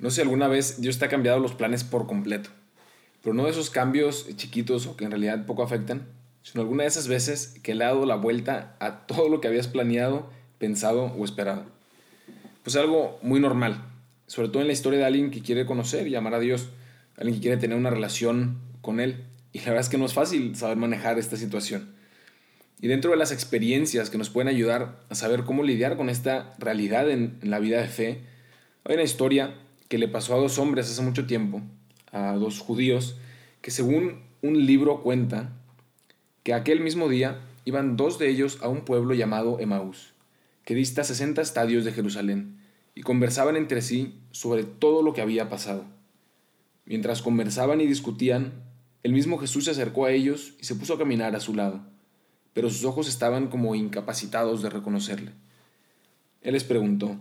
No sé alguna vez Dios te ha cambiado los planes por completo, pero no de esos cambios chiquitos o que en realidad poco afectan, sino alguna de esas veces que le ha dado la vuelta a todo lo que habías planeado, pensado o esperado. Pues algo muy normal, sobre todo en la historia de alguien que quiere conocer y amar a Dios, alguien que quiere tener una relación con Él. Y la verdad es que no es fácil saber manejar esta situación. Y dentro de las experiencias que nos pueden ayudar a saber cómo lidiar con esta realidad en, en la vida de fe, hay una historia que le pasó a dos hombres hace mucho tiempo, a dos judíos, que según un libro cuenta que aquel mismo día iban dos de ellos a un pueblo llamado Emaús, que dista 60 estadios de Jerusalén, y conversaban entre sí sobre todo lo que había pasado. Mientras conversaban y discutían, el mismo Jesús se acercó a ellos y se puso a caminar a su lado, pero sus ojos estaban como incapacitados de reconocerle. Él les preguntó,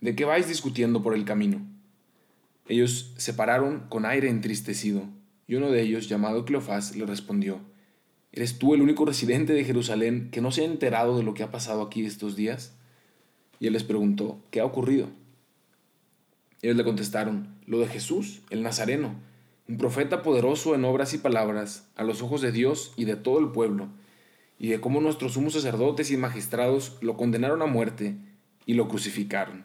¿de qué vais discutiendo por el camino? Ellos se pararon con aire entristecido, y uno de ellos, llamado Cleofás, le respondió, ¿Eres tú el único residente de Jerusalén que no se ha enterado de lo que ha pasado aquí estos días? Y él les preguntó, ¿qué ha ocurrido? Ellos le contestaron, lo de Jesús, el Nazareno, un profeta poderoso en obras y palabras, a los ojos de Dios y de todo el pueblo, y de cómo nuestros sumos sacerdotes y magistrados lo condenaron a muerte y lo crucificaron.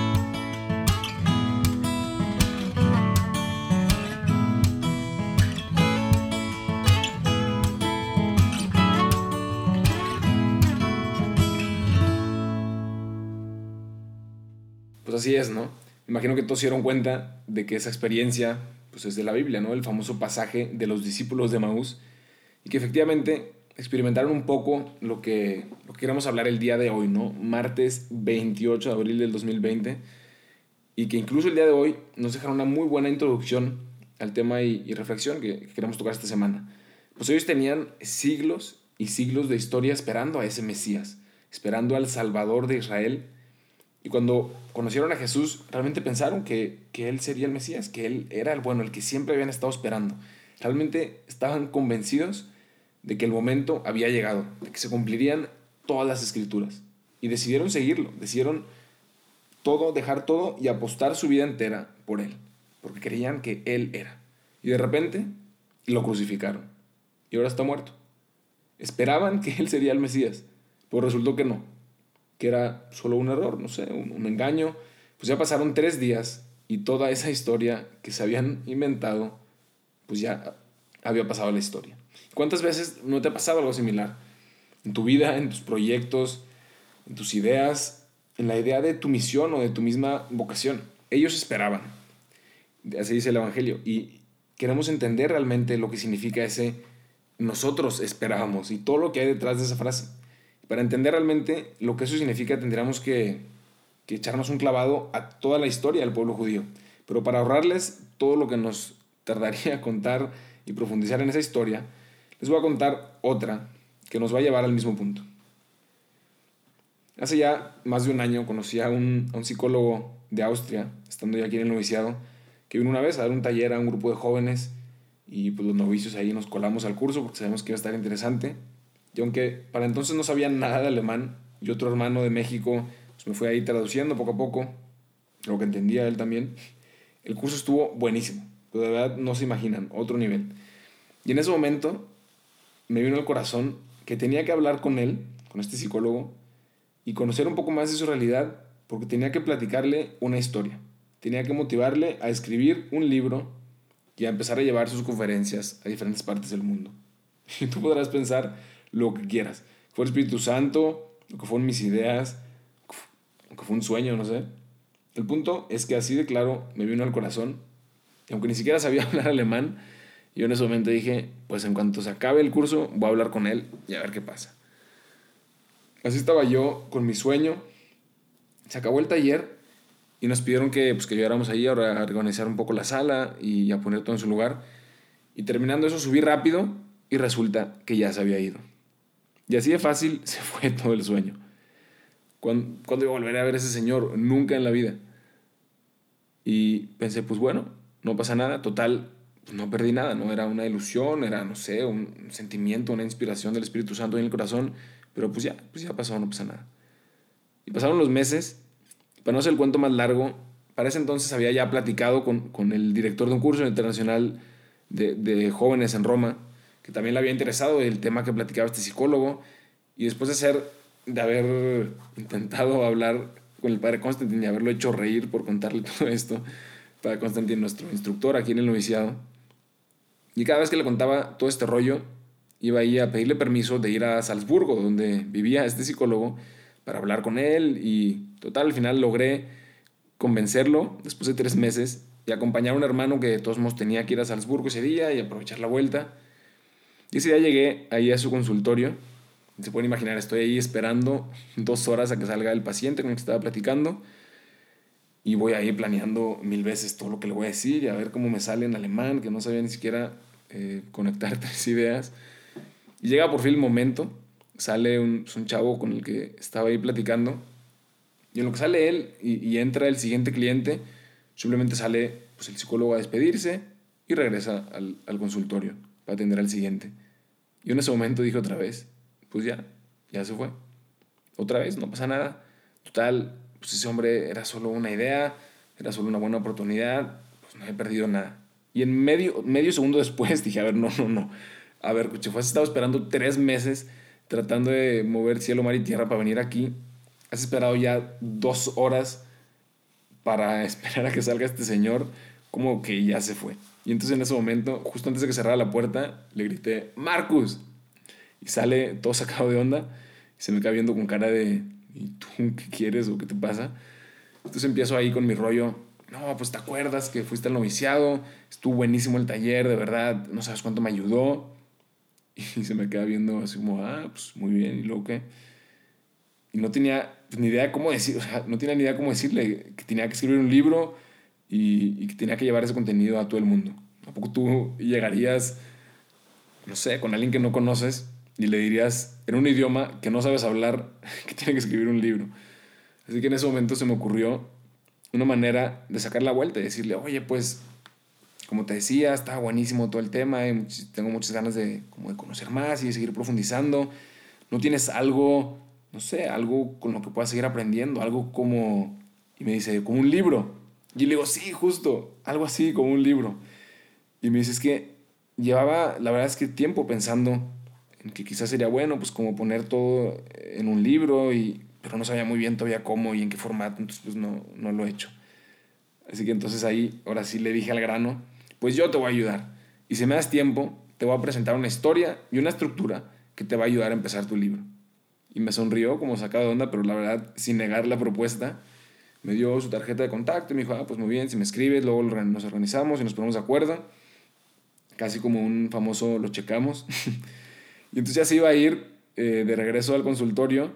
Así es, ¿no? Imagino que todos se dieron cuenta de que esa experiencia pues es de la Biblia, ¿no? El famoso pasaje de los discípulos de Maús y que efectivamente experimentaron un poco lo que, lo que queremos hablar el día de hoy, ¿no? Martes 28 de abril del 2020 y que incluso el día de hoy nos dejaron una muy buena introducción al tema y, reflexión que queremos tocar esta semana. Pues ellos tenían siglos y siglos de historia esperando a ese Mesías, esperando al Salvador de Israel y cuando conocieron a Jesús, realmente pensaron que, que Él sería el Mesías, que Él era el bueno, el que siempre habían estado esperando. Realmente estaban convencidos de que el momento había llegado, de que se cumplirían todas las escrituras. Y decidieron seguirlo, decidieron todo, dejar todo y apostar su vida entera por Él, porque creían que Él era. Y de repente lo crucificaron. Y ahora está muerto. Esperaban que Él sería el Mesías, pero resultó que no que era solo un error, no sé, un, engaño. Pues ya pasaron tres días y toda esa historia que se habían inventado, pues ya había pasado la historia. ¿Cuántas veces no te ha pasado algo similar? En tu vida, en tus proyectos, en tus ideas, en la idea de tu misión o de tu misma vocación. Ellos esperaban. Así dice el Evangelio. Y queremos entender realmente lo que significa ese nosotros esperábamos y todo lo que hay detrás de esa frase. Para entender realmente lo que eso significa tendríamos que, echarnos un clavado a toda la historia del pueblo judío. Pero para ahorrarles todo lo que nos tardaría contar y profundizar en esa historia, les voy a contar otra que nos va a llevar al mismo punto. Hace ya más de un año conocí a un, psicólogo de Austria, estando ya aquí en el noviciado, que vino una vez a dar un taller a un grupo de jóvenes y pues los novicios ahí nos colamos al curso porque sabemos que iba a estar interesante. Y aunque para entonces no sabía nada de alemán, y otro hermano de México pues me fue ahí traduciendo poco a poco, lo que entendía él también, el curso estuvo buenísimo. de verdad no se imaginan, otro nivel. Y en ese momento me vino al corazón que tenía que hablar con él, con este psicólogo, y conocer un poco más de su realidad, porque tenía que platicarle una historia. Tenía que motivarle a escribir un libro y a empezar a llevar sus conferencias a diferentes partes del mundo. Y tú podrás pensar, lo que quieras. Fue el Espíritu Santo, lo que fueron mis ideas, lo que fue un sueño, no sé. El punto es que así de claro me vino al corazón, y aunque ni siquiera sabía hablar alemán, yo en ese momento dije, pues en cuanto se acabe el curso, voy a hablar con él y a ver qué pasa. Así estaba yo con mi sueño. Se acabó el taller y nos pidieron que, pues, que ayudáramos ahí a organizar un poco la sala y a poner todo en su lugar. Y terminando eso subí rápido y resulta que ya se había ido. Y así de fácil se fue todo el sueño. ¿Cuándo, ¿Cuándo iba a volver a ver ese señor? Nunca en la vida. Y pensé, pues bueno, no pasa nada. Total, no perdí nada, ¿no? Era una ilusión, era, no sé, un sentimiento, una inspiración del Espíritu Santo en el corazón. Pero pues ya, pues ya pasó, no pasa nada. Y pasaron los meses. Para no hacer el cuento más largo, para ese entonces había ya platicado con, con el director de un curso internacional de, de, jóvenes en Roma, que también le había interesado el tema que platicaba este psicólogo. Y después de, ser, de haber intentado hablar con el padre Constantin y haberlo hecho reír por contarle todo esto, padre Constantin, nuestro instructor aquí en el noviciado, y cada vez que le contaba todo este rollo, iba ahí a pedirle permiso de ir a Salzburgo, donde vivía este psicólogo, para hablar con él. Y total, al final logré convencerlo después de tres meses y acompañar a un hermano que de todos modos tenía que ir a Salzburgo ese día y aprovechar la vuelta. Y ese día llegué ahí a su consultorio. Se pueden imaginar, estoy ahí esperando dos horas a que salga el paciente con el que estaba platicando. Y voy ahí planeando mil veces todo lo que le voy a decir y a ver cómo me sale en alemán, que no sabía ni siquiera eh, conectar tres ideas. Y llega por fin el momento, sale un, un, chavo con el que estaba ahí platicando, y en lo que sale él y, entra el siguiente cliente, simplemente sale pues, el psicólogo a despedirse y regresa al consultorio para atender al siguiente. Y en ese momento dije otra vez, pues ya, ya se fue. Otra vez, no pasa nada. Total, pues ese hombre era solo una idea, era solo una buena oportunidad, pues no he perdido nada. Y en medio, medio segundo después dije, a ver, no, no, no. A ver, Cuchefue, has estado esperando tres meses tratando de mover cielo, mar y tierra para venir aquí. Has esperado ya dos horas para esperar a que salga este señor, como que ya se fue. Y entonces en ese momento, justo antes de que cerrara la puerta, le grité, Marcus. Y sale todo sacado de onda. Y se me queda viendo con cara de, ¿y tú qué quieres o qué te pasa? Entonces empiezo ahí con mi rollo. No, pues te acuerdas que fuiste al noviciado, estuvo buenísimo el taller, de verdad, no sabes cuánto me ayudó. Y se me queda viendo así como, ah, pues muy bien, ¿y luego qué? Y no tenía ni idea de cómo decir, no tenía ni idea de cómo decirle que tenía que escribir un libro y, y que tenía que llevar ese contenido a todo el mundo. ¿A poco tú llegarías, no sé, con alguien que no conoces y le dirías en un idioma que no sabes hablar que tiene que escribir un libro? Así que en ese momento se me ocurrió una manera de sacar la vuelta y decirle, oye, pues como te decía, está buenísimo todo el tema y tengo muchas ganas de, como de conocer más y de seguir profundizando. ¿No tienes algo, no sé, algo con lo que puedas seguir aprendiendo? Algo como, y me dice, como un libro. Y le digo, sí, justo, algo así, como un libro. Y me dice, es que llevaba, la verdad es que tiempo pensando en que quizás sería bueno, pues como poner todo en un libro, y, pero no sabía muy bien todavía cómo y en qué formato, entonces pues no, no lo he hecho. Así que entonces ahí, ahora sí le dije al grano, pues yo te voy a ayudar. Y si me das tiempo, te voy a presentar una historia y una estructura que te va a ayudar a empezar tu libro. Y me sonrió como sacado de onda, pero la verdad, sin negar la propuesta, me dio su tarjeta de contacto y me dijo, ah, pues muy bien, si me escribes, luego nos organizamos y nos ponemos de acuerdo. Casi como un famoso lo checamos. y entonces ya se iba a ir eh, de regreso al consultorio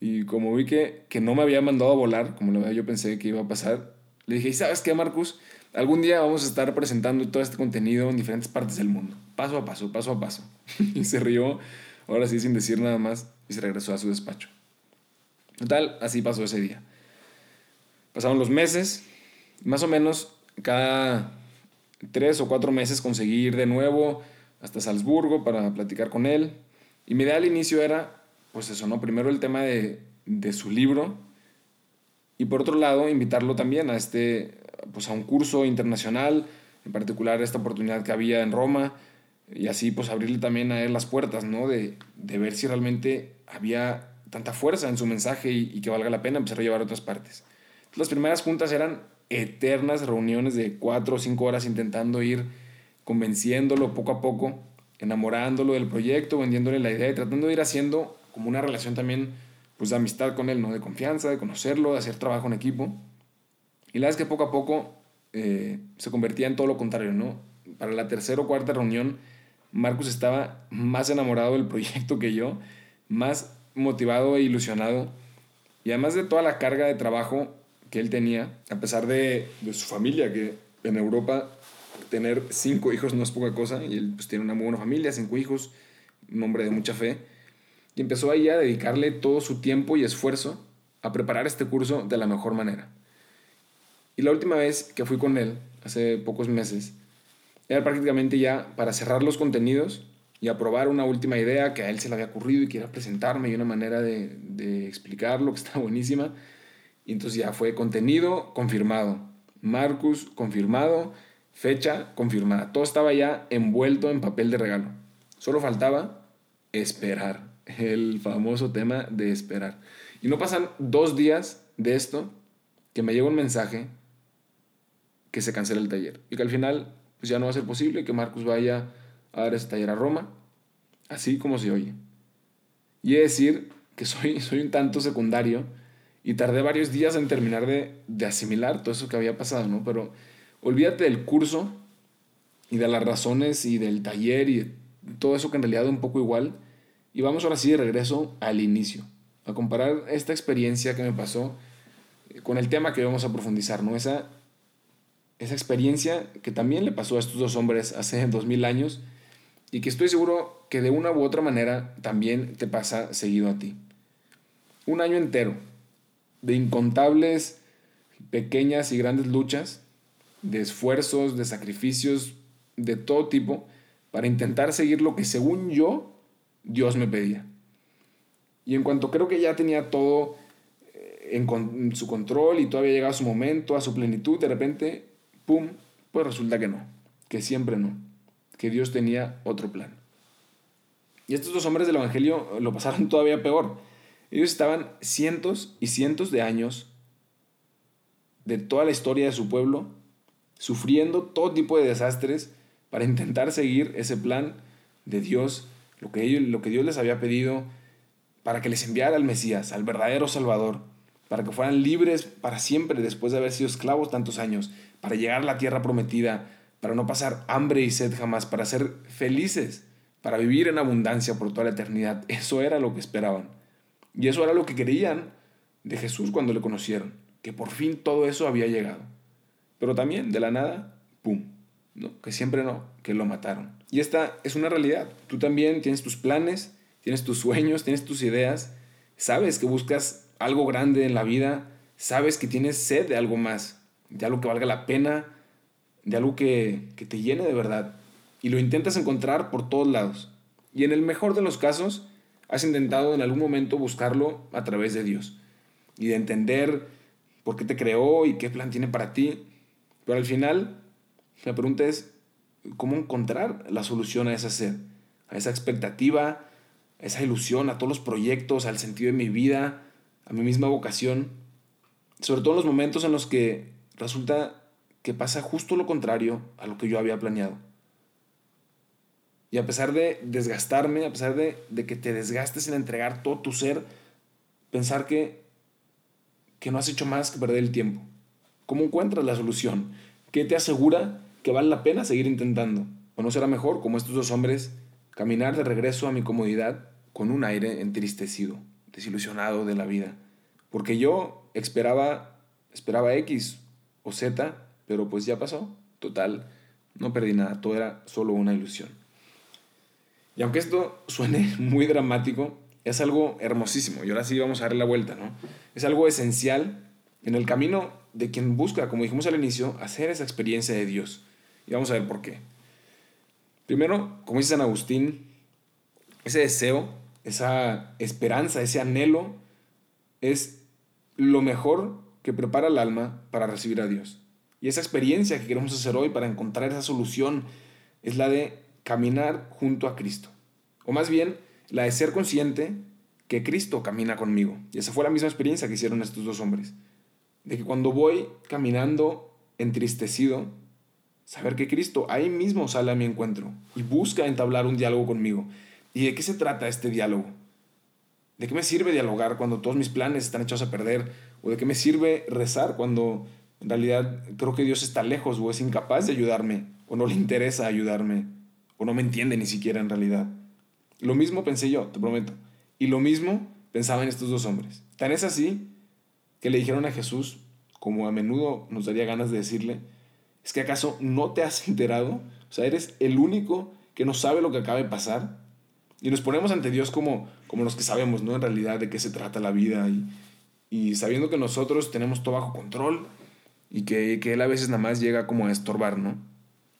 y como vi que, que no me había mandado a volar, como lo yo pensé que iba a pasar, le dije, ¿y sabes qué, Marcus? Algún día vamos a estar presentando todo este contenido en diferentes partes del mundo, paso a paso, paso a paso. y se rió, ahora sí, sin decir nada más, y se regresó a su despacho. Total, así pasó ese día. Pasaron los meses, más o menos cada tres o cuatro meses conseguí ir de nuevo hasta Salzburgo para platicar con él. Y mi idea al inicio era, pues eso, ¿no? Primero el tema de, de su libro y por otro lado invitarlo también a este, pues a un curso internacional, en particular esta oportunidad que había en Roma, y así pues abrirle también a él las puertas, ¿no? De, de ver si realmente había tanta fuerza en su mensaje y, que valga la pena empezar a llevar a otras partes. Las primeras juntas eran eternas reuniones de cuatro o cinco horas intentando ir convenciéndolo poco a poco, enamorándolo del proyecto, vendiéndole la idea y tratando de ir haciendo como una relación también pues de amistad con él, ¿no? De confianza, de conocerlo, de hacer trabajo en equipo. Y la verdad es que poco a poco eh, se convertía en todo lo contrario, ¿no? Para la tercera o cuarta reunión, Marcus estaba más enamorado del proyecto que yo, más motivado e ilusionado. Y además de toda la carga de trabajo, que él tenía, a pesar de, de su familia, que en Europa tener cinco hijos no es poca cosa, y él pues, tiene una muy buena familia, cinco hijos, un hombre de mucha fe, y empezó ahí a dedicarle todo su tiempo y esfuerzo a preparar este curso de la mejor manera. Y la última vez que fui con él, hace pocos meses, era prácticamente ya para cerrar los contenidos y aprobar una última idea que a él se le había ocurrido y quiera presentarme y una manera de, de explicarlo que está buenísima. Y entonces ya fue contenido confirmado, Marcus confirmado, fecha confirmada. Todo estaba ya envuelto en papel de regalo. Solo faltaba esperar, el famoso tema de esperar. Y no pasan dos días de esto que me llega un mensaje que se cancela el taller y que al final pues ya no va a ser posible que Marcus vaya a dar ese taller a Roma, así como se oye. Y es decir que soy, soy un tanto secundario y tardé varios días en terminar de, de asimilar todo eso que había pasado, ¿no? Pero olvídate del curso y de las razones y del taller y todo eso que en realidad es un poco igual. Y vamos ahora sí de regreso al inicio, a comparar esta experiencia que me pasó con el tema que vamos a profundizar, ¿no? Esa, esa experiencia que también le pasó a estos dos hombres hace dos mil años y que estoy seguro que de una u otra manera también te pasa seguido a ti. Un año entero de incontables pequeñas y grandes luchas, de esfuerzos, de sacrificios, de todo tipo, para intentar seguir lo que según yo Dios me pedía. Y en cuanto creo que ya tenía todo eh, en, su control y todavía llegado a su momento, a su plenitud, de repente, ¡pum!, pues resulta que no, que siempre no, que Dios tenía otro plan. Y estos dos hombres del Evangelio lo pasaron todavía peor. Ellos estaban cientos y cientos de años de toda la historia de su pueblo, sufriendo todo tipo de desastres para intentar seguir ese plan de Dios, lo que, ellos, lo que Dios les había pedido, para que les enviara al Mesías, al verdadero Salvador, para que fueran libres para siempre después de haber sido esclavos tantos años, para llegar a la tierra prometida, para no pasar hambre y sed jamás, para ser felices, para vivir en abundancia por toda la eternidad. Eso era lo que esperaban. Y eso era lo que creían de Jesús cuando le conocieron, que por fin todo eso había llegado. Pero también, de la nada, ¡pum! ¿no? Que siempre no, que lo mataron. Y esta es una realidad. Tú también tienes tus planes, tienes tus sueños, tienes tus ideas, sabes que buscas algo grande en la vida, sabes que tienes sed de algo más, de algo que valga la pena, de algo que, que te llene de verdad. Y lo intentas encontrar por todos lados. Y en el mejor de los casos, has intentado en algún momento buscarlo a través de Dios y de entender por qué te creó y qué plan tiene para ti. Pero al final la pregunta es, ¿cómo encontrar la solución a esa sed, a esa expectativa, a esa ilusión, a todos los proyectos, al sentido de mi vida, a mi misma vocación? Sobre todo en los momentos en los que resulta que pasa justo lo contrario a lo que yo había planeado. Y a pesar de desgastarme, a pesar de, que te desgastes en entregar todo tu ser, pensar que, que no has hecho más que perder el tiempo. ¿Cómo encuentras la solución? ¿Qué te asegura que vale la pena seguir intentando. ¿O no será mejor, como estos dos hombres, caminar de regreso a mi comodidad con un aire entristecido, desilusionado de la vida? Porque yo esperaba, esperaba X o Z, pero pues ya pasó. Total, no perdí nada, todo era solo una ilusión. Y aunque esto suene muy dramático, es algo hermosísimo. Y ahora sí vamos a darle la vuelta, ¿no? Es algo esencial en el camino de quien busca, como dijimos al inicio, hacer esa experiencia de Dios. Y vamos a ver por qué. Primero, como dice San Agustín, ese deseo, esa esperanza, ese anhelo es lo mejor que prepara el alma para recibir a Dios. Y esa experiencia que queremos hacer hoy para encontrar esa solución es la de caminar junto a Cristo. O más bien, la de ser consciente que Cristo camina conmigo. Y esa fue la misma experiencia que hicieron estos dos hombres. De que cuando voy caminando entristecido, Saber que Cristo ahí mismo sale a mi encuentro y busca entablar un diálogo conmigo. ¿Y de qué se trata este diálogo? ¿De qué me sirve dialogar cuando todos mis planes están echados a perder? ¿O de qué me sirve rezar cuando en realidad creo que Dios está lejos o es incapaz de ayudarme? ¿O no le interesa ayudarme? ¿O no me entiende ni siquiera en realidad? Lo mismo pensé yo, te prometo. Y lo mismo pensaban estos dos hombres. Tan es así que le dijeron a Jesús, como a menudo nos daría ganas de decirle, ¿es que acaso no te has enterado? O sea, eres el único que no sabe lo que acaba de pasar. Y nos ponemos ante Dios como, como los que sabemos, ¿no? En realidad de qué se trata la vida y, y sabiendo que nosotros tenemos todo bajo control y que, que Él a veces nada más llega como a estorbar, ¿no?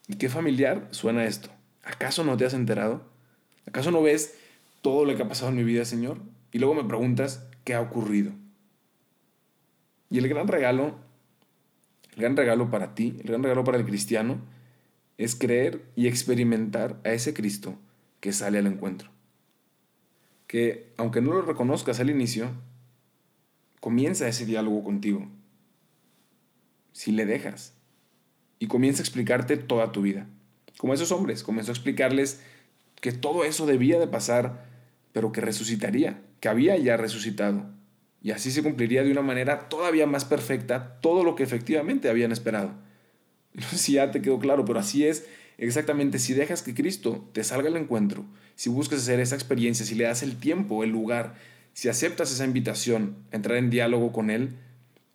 ¿Y qué familiar suena esto? ¿Acaso no te has enterado? ¿Acaso no ves todo lo que ha pasado en mi vida, Señor? Y luego me preguntas, ¿qué ha ocurrido? Y el gran regalo, el gran regalo para ti, el gran regalo para el cristiano, es creer y experimentar a ese Cristo que sale al encuentro. Que aunque no lo reconozcas al inicio, comienza ese diálogo contigo. Si le dejas. Y comienza a explicarte toda tu vida. Como esos hombres, comenzó a explicarles que todo eso debía de pasar, pero que resucitaría, que había ya resucitado. Y así se cumpliría de una manera todavía más perfecta todo lo que efectivamente habían esperado. No sé si ya te quedó claro, pero así es exactamente. Si dejas que Cristo te salga al encuentro, si buscas hacer esa experiencia, si le das el tiempo, el lugar, si aceptas esa invitación, entrar en diálogo con Él,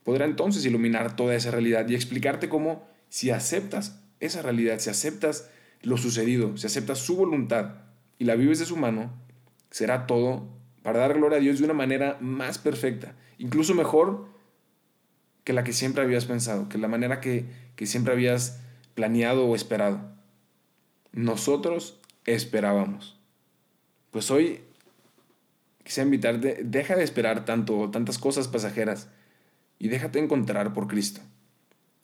podrá entonces iluminar toda esa realidad y explicarte cómo, si aceptas esa realidad, si aceptas lo sucedido, si aceptas su voluntad y la vives de su mano, será todo para dar gloria a Dios de una manera más perfecta, incluso mejor que la que siempre habías pensado, que la manera que, que siempre habías planeado o esperado. Nosotros esperábamos. Pues hoy quisiera invitarte, deja de esperar tanto, tantas cosas pasajeras y déjate encontrar por Cristo,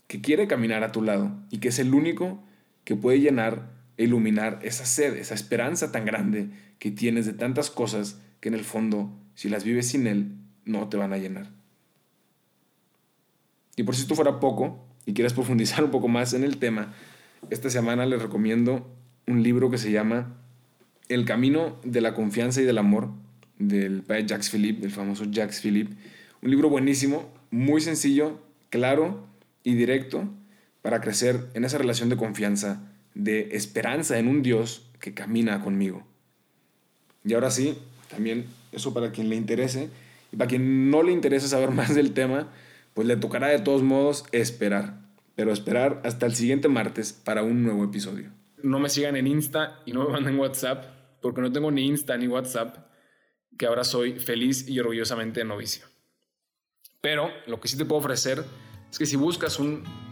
que quiere caminar a tu lado y que es el único que puede llenar e iluminar esa sed, esa esperanza tan grande que tienes de tantas cosas que en el fondo, si las vives sin Él, no te van a llenar. Y por si esto fuera poco y quieres profundizar un poco más en el tema, esta semana les recomiendo un libro que se llama El camino de la confianza y del amor del padre Jacques Philippe, del famoso Jacques Philippe. Un libro buenísimo, muy sencillo, claro y directo para crecer en esa relación de confianza, de esperanza en un Dios que camina conmigo. Y ahora sí, también eso para quien le interese y para quien no le interese saber más del tema, pues le tocará de todos modos esperar, pero esperar hasta el siguiente martes para un nuevo episodio. No me sigan en Insta y no me manden WhatsApp, porque no tengo ni Insta ni WhatsApp que ahora soy feliz y orgullosamente novicio. Pero lo que sí te puedo ofrecer es que si buscas